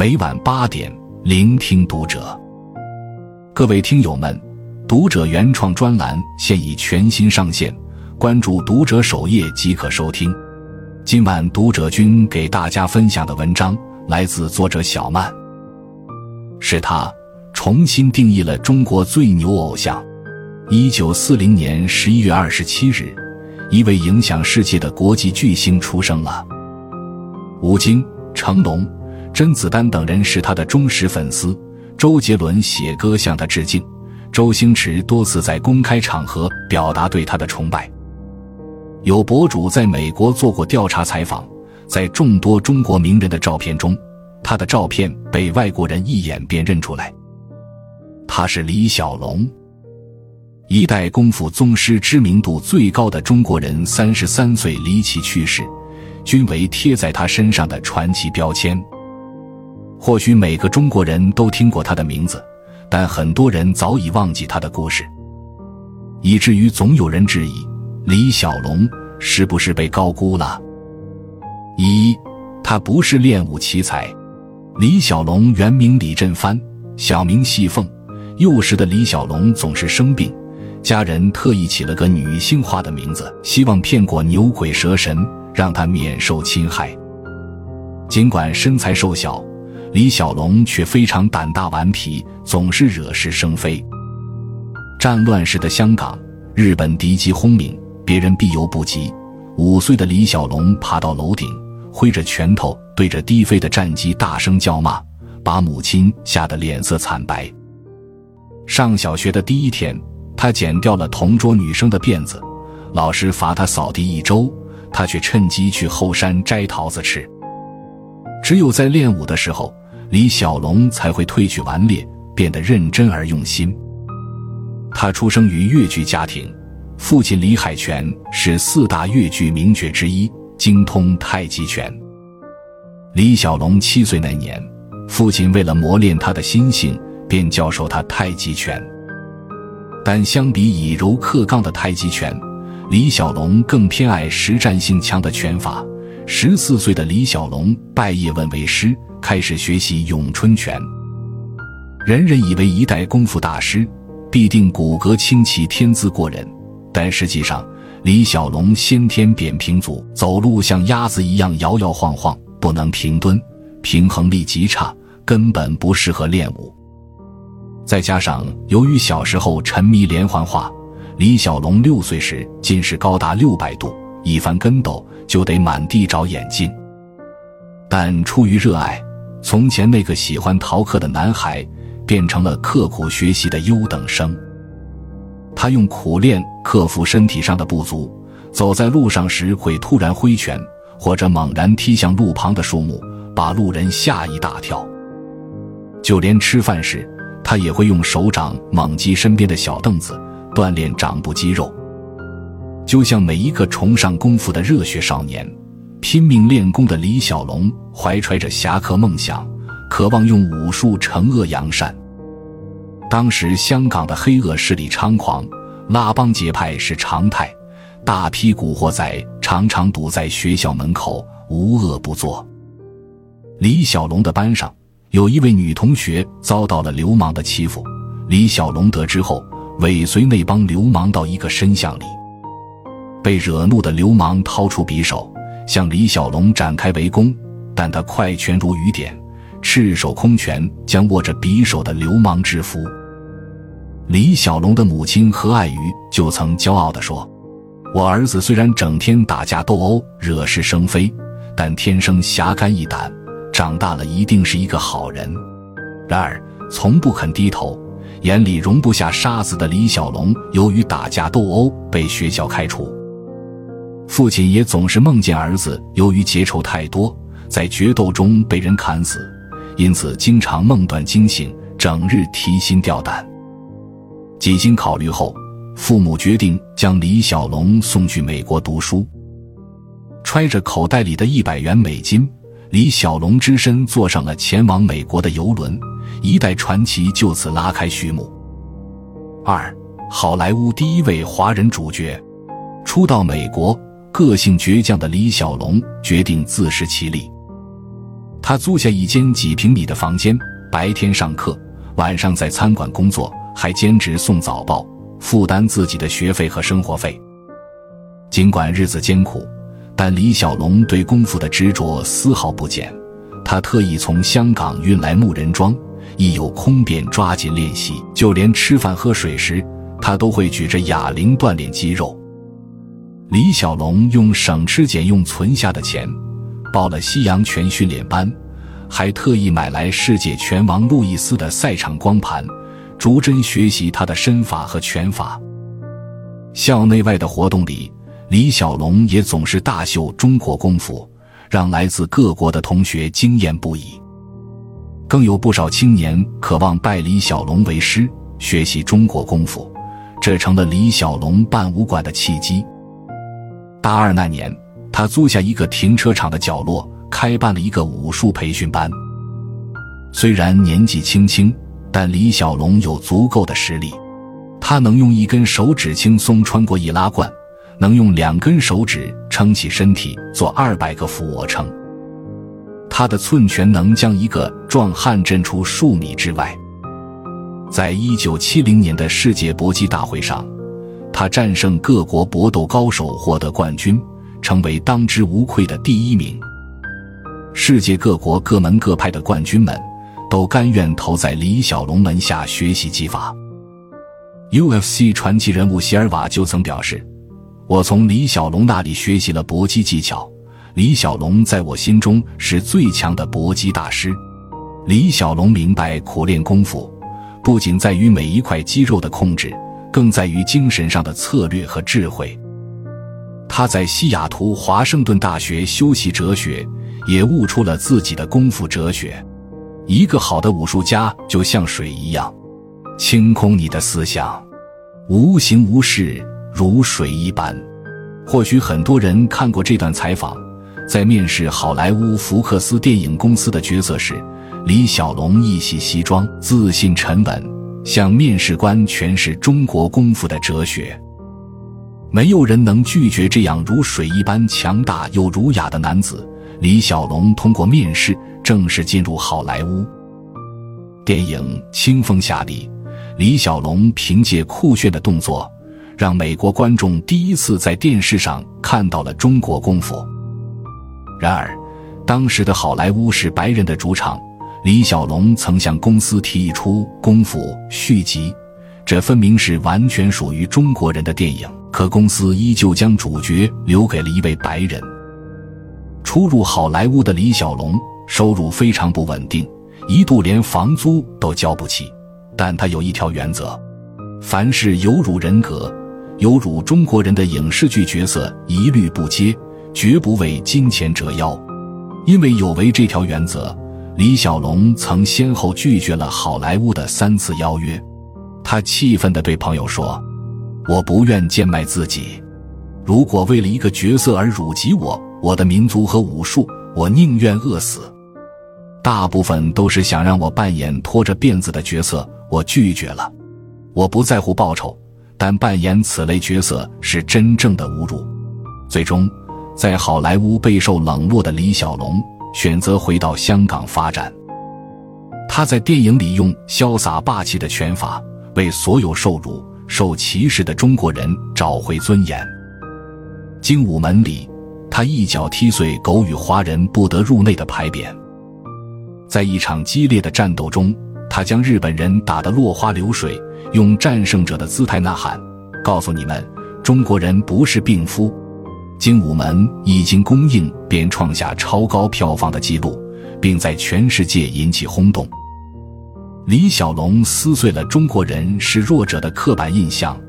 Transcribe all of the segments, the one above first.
每晚八点，聆听读者。各位听友们，读者原创专栏现已全新上线，关注读者首页即可收听。今晚读者君给大家分享的文章来自作者小曼，是他重新定义了中国最牛偶像。一九四零年十一月二十七日，一位影响世界的国际巨星出生了。吴京、成龙、甄子丹等人是他的忠实粉丝。周杰伦写歌向他致敬，周星驰多次在公开场合表达对他的崇拜。有博主在美国做过调查采访，在众多中国名人的照片中，他的照片被外国人一眼便认出来。他是李小龙，一代功夫宗师，知名度最高的中国人，三十三岁离奇去世。均为贴在他身上的传奇标签。或许每个中国人都听过他的名字，但很多人早已忘记他的故事，以至于总有人质疑李小龙是不是被高估了。一，他不是练武奇才。李小龙原名李振藩，小名细凤。幼时的李小龙总是生病，家人特意起了个女性化的名字，希望骗过牛鬼蛇神。让他免受侵害。尽管身材瘦小，李小龙却非常胆大顽皮，总是惹是生非。战乱时的香港，日本敌机轰鸣，别人必游不及。五岁的李小龙爬到楼顶，挥着拳头对着低飞的战机大声叫骂，把母亲吓得脸色惨白。上小学的第一天，他剪掉了同桌女生的辫子，老师罚他扫地一周。他却趁机去后山摘桃子吃。只有在练武的时候，李小龙才会褪去顽劣，变得认真而用心。他出生于越剧家庭，父亲李海泉是四大越剧名角之一，精通太极拳。李小龙七岁那年，父亲为了磨练他的心性，便教授他太极拳。但相比以柔克刚的太极拳，李小龙更偏爱实战性强的拳法。十四岁的李小龙拜叶问为师，开始学习咏春拳。人人以为一代功夫大师必定骨骼清奇、天资过人，但实际上，李小龙先天扁平足，走路像鸭子一样摇摇晃晃，不能平蹲，平衡力极差，根本不适合练武。再加上由于小时候沉迷连环画。李小龙六岁时近视高达六百度，一翻跟斗就得满地找眼镜。但出于热爱，从前那个喜欢逃课的男孩变成了刻苦学习的优等生。他用苦练克服身体上的不足，走在路上时会突然挥拳，或者猛然踢向路旁的树木，把路人吓一大跳。就连吃饭时，他也会用手掌猛击身边的小凳子。锻炼掌部肌肉，就像每一个崇尚功夫的热血少年，拼命练功的李小龙怀揣着侠客梦想，渴望用武术惩恶扬善。当时香港的黑恶势力猖狂，拉帮结派是常态，大批古惑仔常常堵在学校门口，无恶不作。李小龙的班上有一位女同学遭到了流氓的欺负，李小龙得知后。尾随那帮流氓到一个深巷里，被惹怒的流氓掏出匕首向李小龙展开围攻，但他快拳如雨点，赤手空拳将握着匕首的流氓制服。李小龙的母亲何爱瑜就曾骄傲地说：“我儿子虽然整天打架斗殴、惹是生非，但天生侠肝义胆，长大了一定是一个好人。”然而，从不肯低头。眼里容不下杀子的李小龙，由于打架斗殴被学校开除。父亲也总是梦见儿子由于结仇太多，在决斗中被人砍死，因此经常梦断惊醒，整日提心吊胆。几经考虑后，父母决定将李小龙送去美国读书。揣着口袋里的一百元美金，李小龙只身坐上了前往美国的游轮。一代传奇就此拉开序幕。二，好莱坞第一位华人主角，初到美国，个性倔强的李小龙决定自食其力。他租下一间几平米的房间，白天上课，晚上在餐馆工作，还兼职送早报，负担自己的学费和生活费。尽管日子艰苦，但李小龙对功夫的执着丝毫不减。他特意从香港运来木人桩，一有空便抓紧练习。就连吃饭喝水时，他都会举着哑铃锻炼肌肉。李小龙用省吃俭用存下的钱，报了西洋拳训练班，还特意买来世界拳王路易斯的赛场光盘，逐帧学习他的身法和拳法。校内外的活动里，李小龙也总是大秀中国功夫。让来自各国的同学惊艳不已，更有不少青年渴望拜李小龙为师，学习中国功夫，这成了李小龙办武馆的契机。大二那年，他租下一个停车场的角落，开办了一个武术培训班。虽然年纪轻轻，但李小龙有足够的实力，他能用一根手指轻松穿过易拉罐。能用两根手指撑起身体做二百个俯卧撑，他的寸拳能将一个壮汉震出数米之外。在一九七零年的世界搏击大会上，他战胜各国搏斗高手，获得冠军，成为当之无愧的第一名。世界各国各门各派的冠军们都甘愿投在李小龙门下学习技法。UFC 传奇人物席尔瓦就曾表示。我从李小龙那里学习了搏击技巧，李小龙在我心中是最强的搏击大师。李小龙明白苦练功夫，不仅在于每一块肌肉的控制，更在于精神上的策略和智慧。他在西雅图华盛顿大学修习哲学，也悟出了自己的功夫哲学。一个好的武术家就像水一样，清空你的思想，无形无事。如水一般，或许很多人看过这段采访。在面试好莱坞福克斯电影公司的角色时，李小龙一袭西装，自信沉稳，向面试官诠释中国功夫的哲学。没有人能拒绝这样如水一般强大又儒雅的男子。李小龙通过面试正式进入好莱坞。电影《清风侠》里，李小龙凭借酷炫的动作。让美国观众第一次在电视上看到了中国功夫。然而，当时的好莱坞是白人的主场，李小龙曾向公司提议出《功夫》续集，这分明是完全属于中国人的电影，可公司依旧将主角留给了一位白人。初入好莱坞的李小龙收入非常不稳定，一度连房租都交不起，但他有一条原则：凡是有辱人格。有辱中国人的影视剧角色一律不接，绝不为金钱折腰。因为有违这条原则，李小龙曾先后拒绝了好莱坞的三次邀约。他气愤地对朋友说：“我不愿贱卖自己，如果为了一个角色而辱及我、我的民族和武术，我宁愿饿死。大部分都是想让我扮演拖着辫子的角色，我拒绝了。我不在乎报酬。”但扮演此类角色是真正的侮辱。最终，在好莱坞备受冷落的李小龙选择回到香港发展。他在电影里用潇洒霸气的拳法，为所有受辱、受歧视的中国人找回尊严。精武门里，他一脚踢碎“狗与华人不得入内”的牌匾。在一场激烈的战斗中，他将日本人打得落花流水。用战胜者的姿态呐喊，告诉你们：中国人不是病夫。精武门一经公映便创下超高票房的纪录，并在全世界引起轰动。李小龙撕碎了中国人是弱者的刻板印象，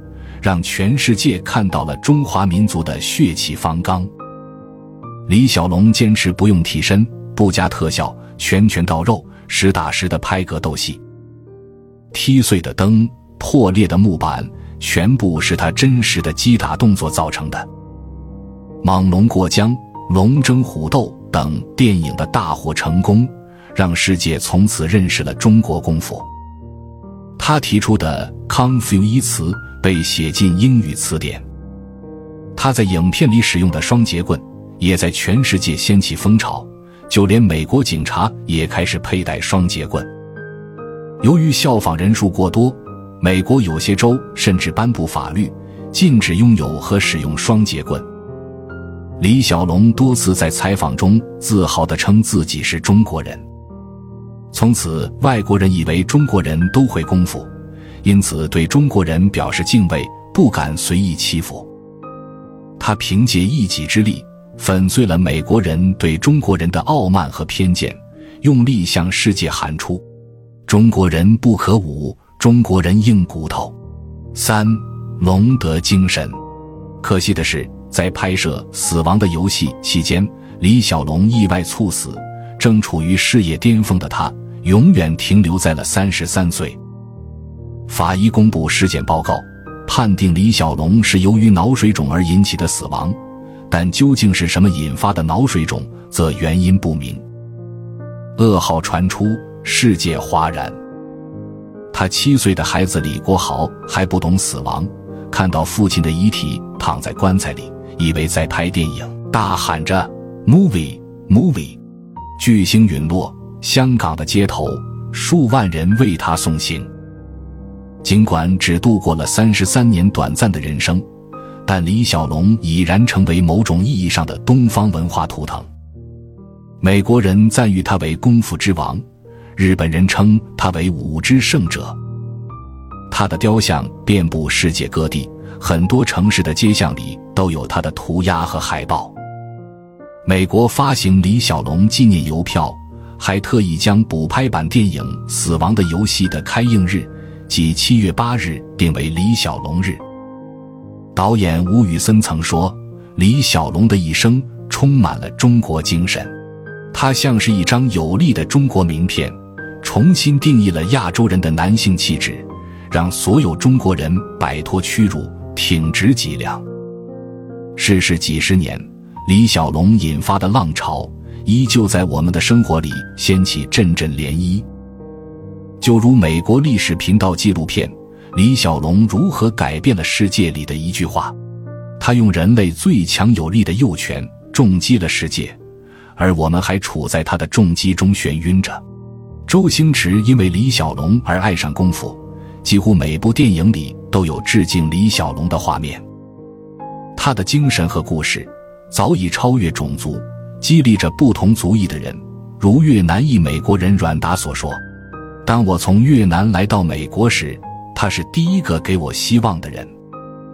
让全世界看到了中华民族的血气方刚。李小龙坚持不用替身，不加特效，拳拳到肉，实打实的拍格斗戏，踢碎的灯。破裂的木板全部是他真实的击打动作造成的。猛龙过江、龙争虎斗等电影的大获成功，让世界从此认识了中国功夫。他提出的 “kung fu” 一词被写进英语词典。他在影片里使用的双节棍也在全世界掀起风潮，就连美国警察也开始佩戴双节棍。由于效仿人数过多，美国有些州甚至颁布法律，禁止拥有和使用双节棍。李小龙多次在采访中自豪地称自己是中国人。从此，外国人以为中国人都会功夫，因此对中国人表示敬畏，不敢随意欺负。他凭借一己之力粉碎了美国人对中国人的傲慢和偏见，用力向世界喊出：“中国人不可侮，中国人硬骨头。”三龙德精神。可惜的是。在拍摄《死亡的游戏》期间，李小龙意外猝死。正处于事业巅峰的他，永远停留在了三十三岁。法医公布尸检报告，判定李小龙是由于脑水肿而引起的死亡，但究竟是什么引发的脑水肿，则原因不明。噩耗传出，世界哗然。他七岁的孩子李国豪还不懂死亡，看到父亲的遗体躺在棺材里。以为在拍电影，大喊着 “movie movie”，巨星陨落，香港的街头数万人为他送行。尽管只度过了三十三年短暂的人生，但李小龙已然成为某种意义上的东方文化图腾。美国人赞誉他为功夫之王，日本人称他为武之圣者。他的雕像遍布世界各地。很多城市的街巷里都有他的涂鸦和海报。美国发行李小龙纪念邮票，还特意将补拍版电影《死亡的游戏》的开映日，即七月八日定为李小龙日。导演吴宇森曾说：“李小龙的一生充满了中国精神，他像是一张有力的中国名片，重新定义了亚洲人的男性气质，让所有中国人摆脱屈辱。”挺直脊梁。逝世几十年，李小龙引发的浪潮依旧在我们的生活里掀起阵阵涟漪。就如美国历史频道纪录片《李小龙如何改变了世界》里的一句话：“他用人类最强有力的右拳重击了世界，而我们还处在他的重击中眩晕着。”周星驰因为李小龙而爱上功夫。几乎每部电影里都有致敬李小龙的画面。他的精神和故事早已超越种族，激励着不同族裔的人。如越南裔美国人阮达所说：“当我从越南来到美国时，他是第一个给我希望的人，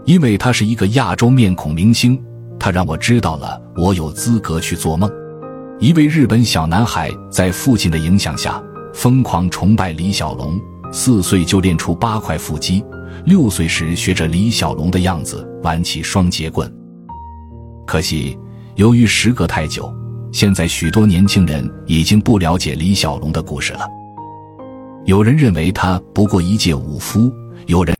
因为他是一个亚洲面孔明星。他让我知道了我有资格去做梦。”一位日本小男孩在父亲的影响下疯狂崇拜李小龙。四岁就练出八块腹肌，六岁时学着李小龙的样子玩起双截棍。可惜，由于时隔太久，现在许多年轻人已经不了解李小龙的故事了。有人认为他不过一介武夫，有人。